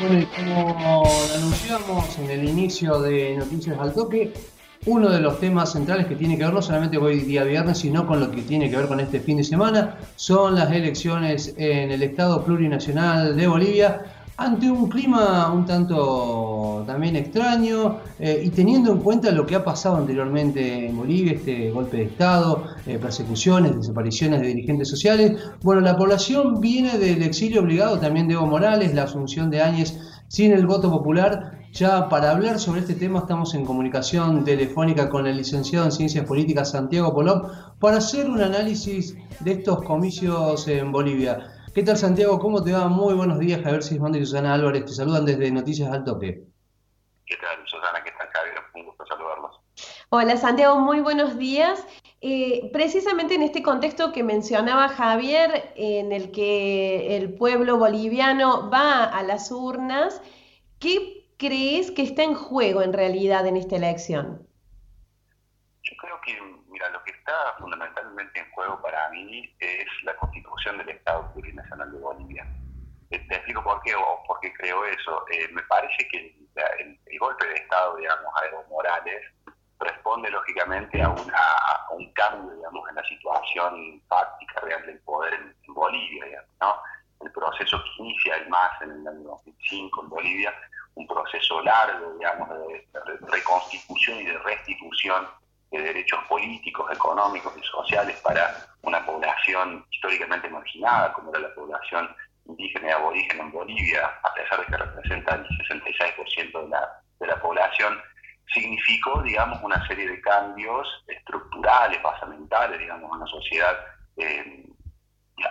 Bueno, y como anunciamos en el inicio de Noticias al Toque, uno de los temas centrales que tiene que ver no solamente hoy día viernes, sino con lo que tiene que ver con este fin de semana, son las elecciones en el Estado Plurinacional de Bolivia, ante un clima un tanto también extraño eh, y teniendo en cuenta lo que ha pasado anteriormente en Bolivia, este golpe de Estado, eh, persecuciones, desapariciones de dirigentes sociales, bueno, la población viene del exilio obligado también de Evo Morales, la asunción de Áñez sin el voto popular. Ya para hablar sobre este tema estamos en comunicación telefónica con el licenciado en Ciencias Políticas Santiago Polop para hacer un análisis de estos comicios en Bolivia. ¿Qué tal Santiago? ¿Cómo te va? Muy buenos días, Javier Sismondi y Susana Álvarez. Te saludan desde Noticias al Toque. ¿Qué tal Susana? ¿Qué tal Javier? Un gusto saludarlos. Hola Santiago, muy buenos días. Eh, precisamente en este contexto que mencionaba Javier, en el que el pueblo boliviano va a las urnas, ¿qué crees que está en juego en realidad en esta elección? Yo creo que, mira, lo que está fundamentalmente en juego para mí es la constitución del Estado Plurinacional de Bolivia. Eh, te explico por qué o por qué creo eso. Eh, me parece que el, golpe de Estado, digamos, a Evo Morales responde lógicamente a, un cambio, digamos, en la situación fáctica real del poder en, Bolivia, ¿no? El proceso que inicia el MAS en el año 2005 en Bolivia, un proceso largo, digamos, de reconstitución y de restitución de derechos políticos, económicos y sociales para una población históricamente marginada, como era la población indígena y aborigen en Bolivia, a pesar de que representa el 66% de la, de la población, significó, digamos, una serie de cambios estructurales, basamentales, digamos, en una sociedad eh,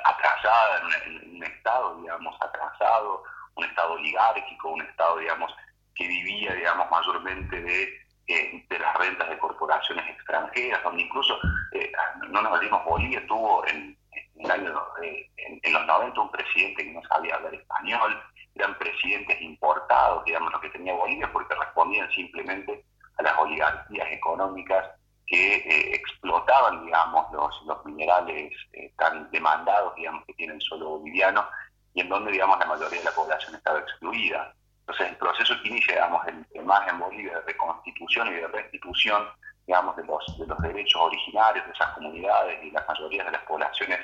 atrasada, en un, Estado, digamos, atrasado, un Estado oligárquico, un Estado, digamos, que vivía, digamos, mayormente de eh, de las rentas de corporaciones extranjeras, donde incluso, eh, no nos olvidemos, Bolivia tuvo en, eh, en, los 90 un presidente que no sabía hablar español, eran presidentes importados, digamos, lo que tenía Bolivia, porque respondían simplemente a las oligarquías económicas que explotaban, digamos, los, los minerales tan demandados, digamos, que tienen solo bolivianos, y en donde, digamos, la mayoría de la población estaba excluida. Entonces, el proceso que inicia, digamos, el, más en Bolivia de reconstitución y de restitución, digamos, de los, de los derechos originarios de esas comunidades y las mayorías de las poblaciones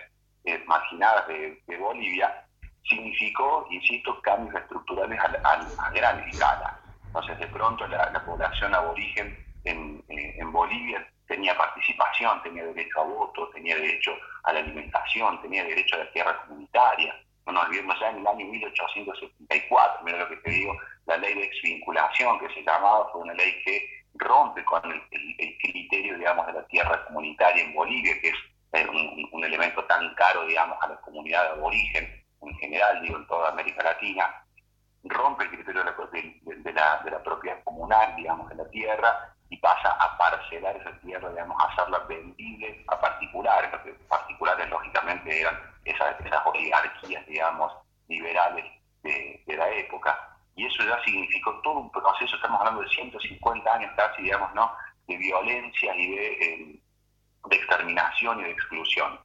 eh, marginadas de, Bolivia, significó, insisto, cambios estructurales a, gran escala. Entonces, de pronto, la, población aborigen en, eh, en Bolivia tenía participación, tenía derecho a voto, tenía derecho a la alimentación, tenía derecho a la tierra comunitaria, no nos olvidemos ya en el año 1874, mira lo que te digo, la ley de exvinculación que se llamaba fue una ley que rompe con el, criterio, digamos, de la tierra comunitaria en Bolivia, que es eh, un, elemento tan caro, digamos, a la comunidad de origen en general, digo, en toda América Latina, rompe el criterio de la, de la propiedad comunal, digamos, de la tierra, y pasa a parcelar esa tierra, digamos, a hacerla vendible a particulares, porque particulares lógicamente eran esas, esas oligarquías, digamos, liberales de, la época. Y eso ya significó todo un proceso, estamos hablando de 150 años casi, digamos, ¿no? de violencia y de, eh, de exterminación y de exclusión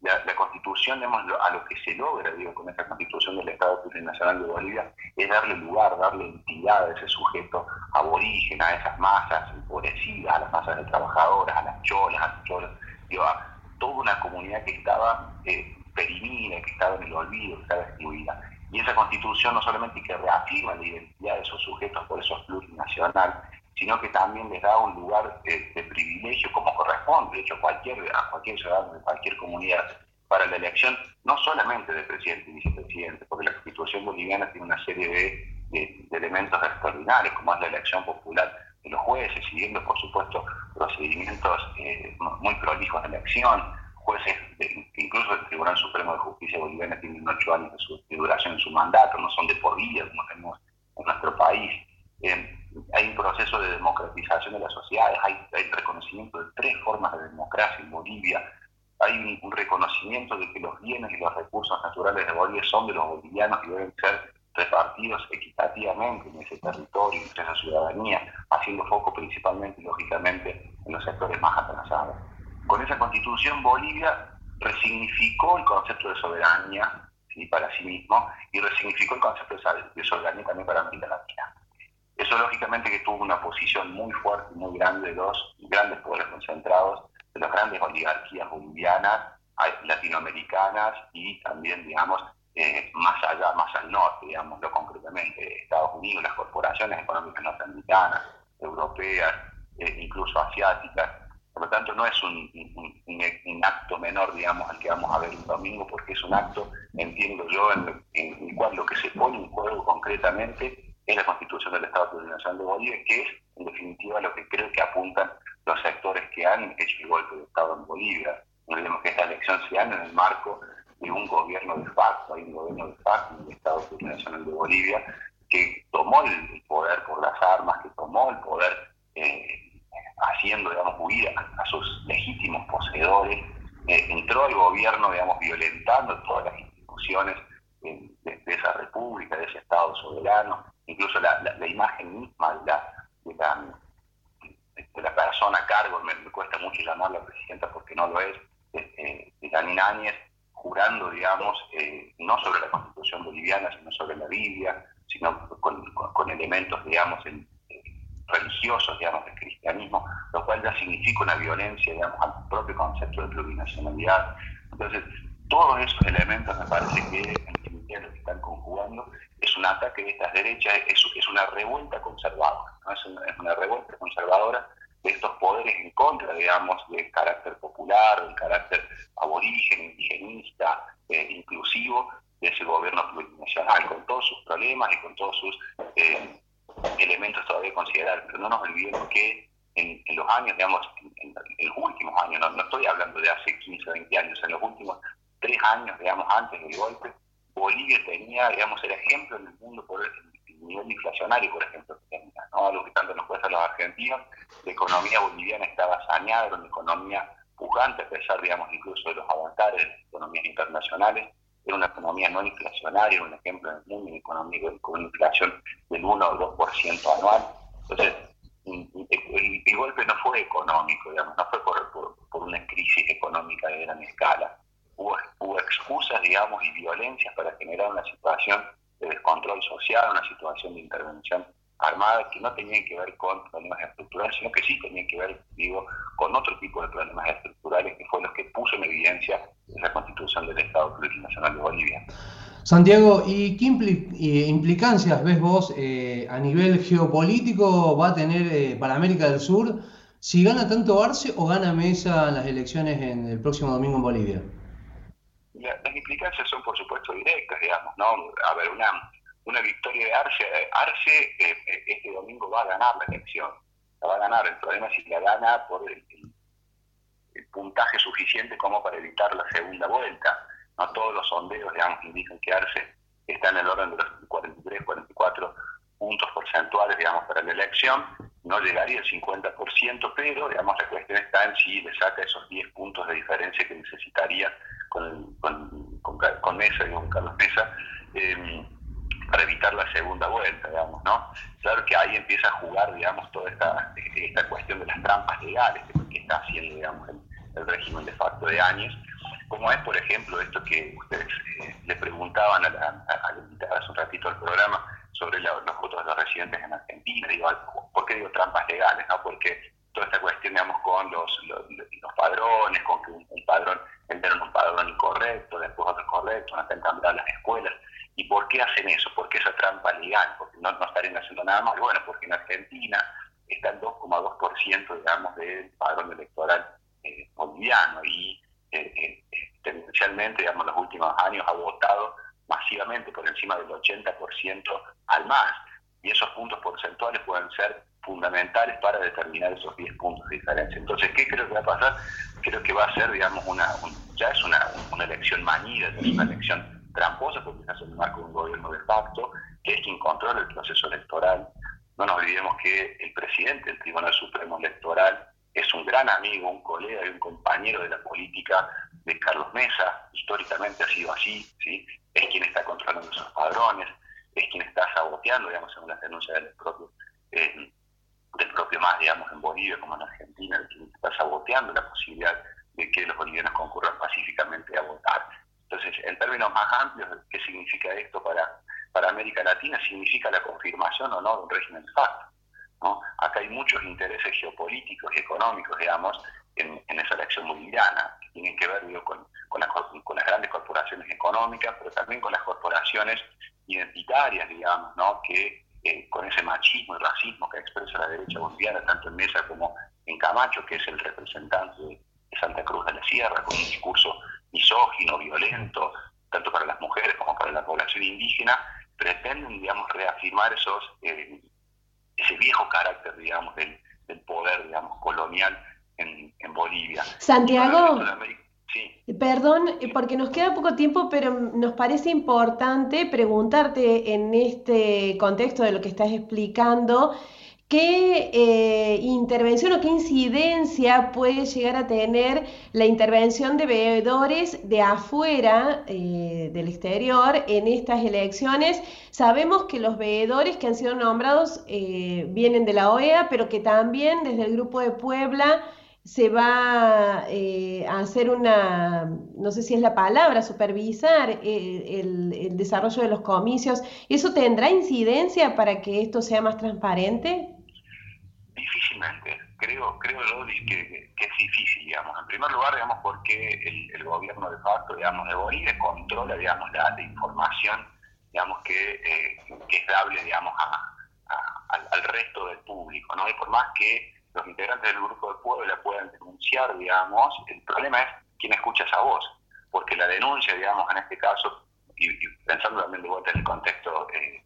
la, constitución, a lo que se logra, digo, con esta constitución del Estado Plurinacional de Bolivia, es darle lugar, darle entidad a ese sujeto aborigen, a esas masas empobrecidas, a las masas de trabajadoras, a las cholas, a, cholas, digo, a toda una comunidad que estaba eh, perimida, que estaba en el olvido, que estaba excluida. Y esa constitución no solamente que reafirma la identidad de esos sujetos, por eso es plurinacional, sino que también les da un lugar de, privilegio como corresponde, de hecho cualquier, a cualquier ciudadano de cualquier comunidad, para la elección no solamente de presidente y vicepresidente, porque la constitución boliviana tiene una serie de, elementos extraordinarios, como es la elección popular de los jueces, siguiendo por supuesto procedimientos eh, muy prolijos de elección, jueces, incluso el Tribunal Supremo de Justicia boliviana tiene ocho años de, su, duración en su mandato, no son de por vida como tenemos en nuestro país. Eh, hay un proceso de democratización de las sociedades, hay, reconocimiento de tres formas de democracia en Bolivia, hay un, reconocimiento de que los bienes y los recursos naturales de Bolivia son de los bolivianos y deben ser repartidos equitativamente en ese territorio, en esa ciudadanía, haciendo foco principalmente y lógicamente en los sectores más atrasados. Con esa constitución Bolivia resignificó el concepto de soberanía para sí mismo y resignificó el concepto de soberanía también para América Latina. Eso lógicamente que tuvo una posición muy fuerte y muy grande de los grandes poderes concentrados, de las grandes oligarquías bolivianas, latinoamericanas y también, digamos, eh, más allá, más al norte, digámoslo concretamente, Estados Unidos, las corporaciones económicas norteamericanas, europeas, eh, incluso asiáticas. Por lo tanto, no es un, un, acto menor, digamos, al que vamos a ver un domingo, porque es un acto, entiendo yo, en, el cual lo que se pone en juego concretamente es la constitución del Estado Plurinacional de Bolivia, que es, en definitiva, lo que creo que apuntan los sectores que han hecho el golpe de Estado en Bolivia. Olvidemos que esta elección se dan en el marco de un gobierno de facto, hay un gobierno de facto en el Estado Plurinacional de Bolivia, que tomó el poder por las armas, que tomó el poder eh, haciendo, digamos, huir a, sus legítimos poseedores, eh, entró al gobierno, digamos, violentando todas las instituciones de, esa república, de ese Estado soberano, incluso la, imagen misma de la, de la, persona a cargo, me, cuesta mucho llamarla presidenta porque no lo es, de, de Áñez, jurando, digamos, eh, no sobre la constitución boliviana, sino sobre la Biblia, sino con, con elementos, digamos, en, religiosos, digamos, del cristianismo, lo cual ya significa una violencia, digamos, al propio concepto de plurinacionalidad. Entonces, todos esos elementos me parece que lo que están conjugando es un ataque de estas derechas, es, es una revuelta conservadora, es, una, revuelta conservadora de estos poderes en contra, digamos, del carácter popular, del carácter aborigen, indigenista, eh, inclusivo de ese gobierno plurinacional, con todos sus problemas y con todos sus eh, elementos todavía considerar, pero no nos olvidemos que en, los años, digamos, en, los últimos años, no, estoy hablando de hace 15 o 20 años, en los últimos tres años, digamos, antes del golpe, Bolivia tenía, digamos, el ejemplo en el mundo por el, nivel inflacionario, por ejemplo, que tenía, ¿no? algo que tanto nos cuesta a los argentinos, la economía boliviana estaba saneada, era una economía pujante, a pesar, digamos, incluso de los avatares de las economías internacionales, era una economía no inflacionaria, un ejemplo en el mundo económico con una inflación del 1 o 2% anual. Entonces, el, golpe no fue económico, digamos, no fue por, por, una crisis económica de gran escala. Hubo, hubo excusas, digamos, y violencias para generar una situación de descontrol social, una situación de intervención armada que no tenían que ver con problemas estructurales, sino que sí tenían que ver, digo, con otro tipo de problemas estructurales que fue los que puso en evidencia la constitución del Estado Plurinacional de Bolivia. Santiago, ¿y qué implicancias ves vos eh, a nivel geopolítico va a tener eh, para América del Sur si gana tanto Arce o gana Mesa las elecciones en el próximo domingo en Bolivia? Las implicancias son, por supuesto, directas, digamos, ¿no? A ver, una, una victoria de Arce, Arce eh, este domingo va a ganar la elección, la va a ganar, el problema es si la gana por el puntaje suficiente como para evitar la segunda vuelta. No todos los sondeos, digamos, indican que Arce está en el orden de los 43, 44 puntos porcentuales, digamos, para la elección. No llegaría al 50%, pero, digamos, la cuestión está en si le saca esos 10 puntos de diferencia que necesitaría con, con, con, Mesa, digamos, Carlos Mesa, em, para evitar la segunda vuelta, digamos, ¿no? Claro que ahí empieza a jugar, digamos, toda esta, esta cuestión de las trampas legales que está haciendo, digamos, el, el régimen de facto de años, como es, por ejemplo, esto que ustedes eh, le preguntaban a la, a, hace un ratito al programa sobre los votos de los residentes en Argentina. Digo, ¿Por qué digo trampas legales? no Porque toda esta cuestión, digamos, con los, los, padrones, con que un, padrón, entraron un padrón incorrecto, después otro correcto, no están cambiando las escuelas. ¿Y por qué hacen eso? ¿Por qué esa trampa legal? Porque no, no estarían haciendo nada más. Bueno, porque en Argentina está el 2,2% digamos del padrón electoral eh, boliviano y eh, eh, tendencialmente, digamos, en los últimos años ha votado masivamente por encima del 80% al más. Y esos puntos porcentuales pueden ser fundamentales para determinar esos 10 puntos de diferencia. Entonces, ¿qué creo que va a pasar? Creo que va a ser, digamos, una, ya es una, una elección manida, es una elección tramposa porque se hace en el marco de un gobierno de facto, que es quien controla el proceso electoral. No nos olvidemos que el presidente del Tribunal Supremo Electoral es un gran amigo, un colega y un compañero de la política de Carlos Mesa, históricamente ha sido así, ¿sí? es quien está controlando esos padrones, es quien está saboteando, digamos, según las denuncias del propio, eh, del propio más, digamos, en Bolivia como en Argentina, quien está saboteando la posibilidad de que los bolivianos concurran pacíficamente a votar. Entonces, en términos más amplios, ¿qué significa esto para, para América Latina? Significa la confirmación o no de un régimen de facto. ¿no? Acá hay muchos intereses geopolíticos y económicos, digamos, en, esa elección boliviana, que tienen que ver con, con, las, grandes corporaciones económicas, pero también con las corporaciones identitarias, digamos, ¿no? que eh, con ese machismo y racismo que expresa la derecha boliviana, tanto en Mesa como en Camacho, que es el representante de Santa Cruz de la Sierra, con un discurso misógino, violento, tanto para las mujeres como para la población indígena, pretenden, digamos, reafirmar esos, eh, ese viejo carácter, digamos, del, poder, digamos, colonial en, Bolivia. Santiago. Perdón, porque nos queda poco tiempo, pero nos parece importante preguntarte en este contexto de lo que estás explicando, ¿Qué eh, intervención o qué incidencia puede llegar a tener la intervención de veedores de afuera, eh, del exterior, en estas elecciones? Sabemos que los veedores que han sido nombrados eh, vienen de la OEA, pero que también desde el Grupo de Puebla se va a hacer una, no sé si es la palabra, supervisar el, el desarrollo de los comicios. ¿Eso tendrá incidencia para que esto sea más transparente? Difícilmente. Creo, creo Lodi, que, es difícil, digamos. En primer lugar, digamos, porque el, gobierno de facto, digamos, de Bolivia controla, digamos, la, información, digamos, que, eh, es dable, digamos, al, resto del público, ¿no? Y por más que los integrantes del grupo de pueblo la puedan denunciar, digamos, el problema es quién escucha esa voz, porque la denuncia, digamos, en este caso, y, pensando también de vuelta en el contexto eh,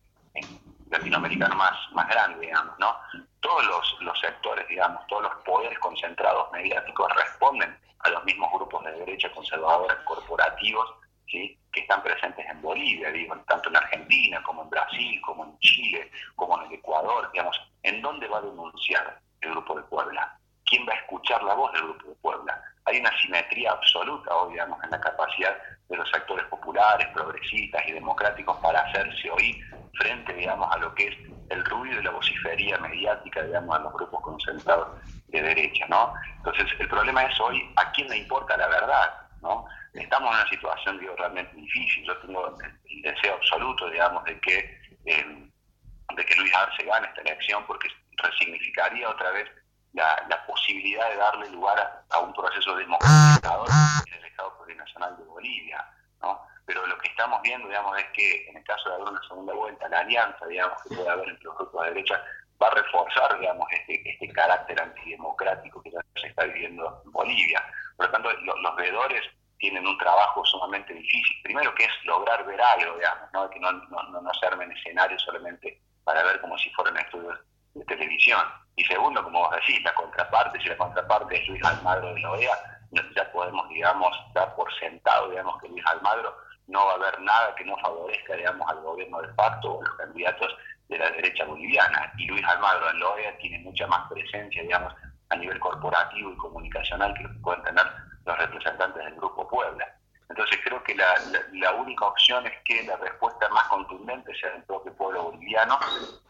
latinoamericano más, más grande, digamos, ¿no? todos los, sectores, digamos, todos los poderes concentrados mediáticos responden a los mismos grupos de derecha conservadora corporativos que están presentes en Bolivia, digo, tanto en Argentina como en Brasil, como en Chile, como en el Ecuador, digamos, ¿en dónde va a denunciar el Grupo de Puebla? ¿Quién va a escuchar la voz del Grupo de Puebla? Hay una simetría absoluta hoy, digamos, en la capacidad de los sectores populares, progresistas y democráticos para hacerse oír frente, digamos, a lo que es el ruido y la vocifería mediática, digamos, a los grupos concentrados de derecha, ¿no? Entonces, el problema es hoy a quién le importa la verdad, ¿no? Estamos en una situación, realmente difícil. Yo tengo el deseo absoluto, digamos, de que, eh, de que Luis Arce gane esta elección porque resignificaría otra vez la, posibilidad de darle lugar a, un proceso democratizador en el Estado Plurinacional de Bolivia, ¿no? pero lo que estamos viendo, digamos, es que en el caso de haber una segunda vuelta, la alianza, digamos, que puede haber entre los grupos de derecha, va a reforzar, digamos, este, este carácter antidemocrático que ya se está viviendo en Bolivia. Por lo tanto, los veedores tienen un trabajo sumamente difícil. Primero que es lograr ver algo, digamos, ¿no? que no, no, no se armen escenarios solamente para ver como si fueran estudios de televisión. Y segundo, como vos decís, la contraparte, si la contraparte es Luis Almagro de la OEA, ya podemos, digamos, dar por sentado, digamos, que Luis Almagro no va a haber nada que no favorezca, digamos, al gobierno de facto o a los candidatos de la derecha boliviana. Y Luis Almagro en la OEA tiene mucha más presencia, digamos, a nivel corporativo y comunicacional que pueden tener los representantes del Grupo Puebla. Entonces creo que la, la, única opción es que la respuesta más contundente sea del propio pueblo boliviano,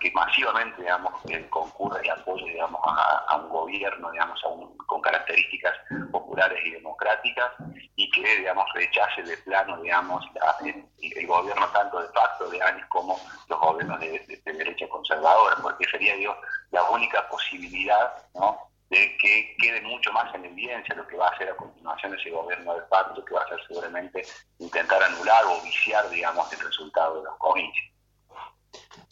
que masivamente digamos, concurra y apoye digamos, a, un gobierno digamos, con características populares y democráticas y que digamos, rechace de plano digamos, el, gobierno tanto de facto de años como los gobiernos de, de derecha conservadora, porque sería digo, la única posibilidad ¿no? De que quede mucho más en evidencia lo que va a hacer a continuación ese gobierno de pacto, que va a ser seguramente intentar anular o viciar, digamos, el resultado de los comicios.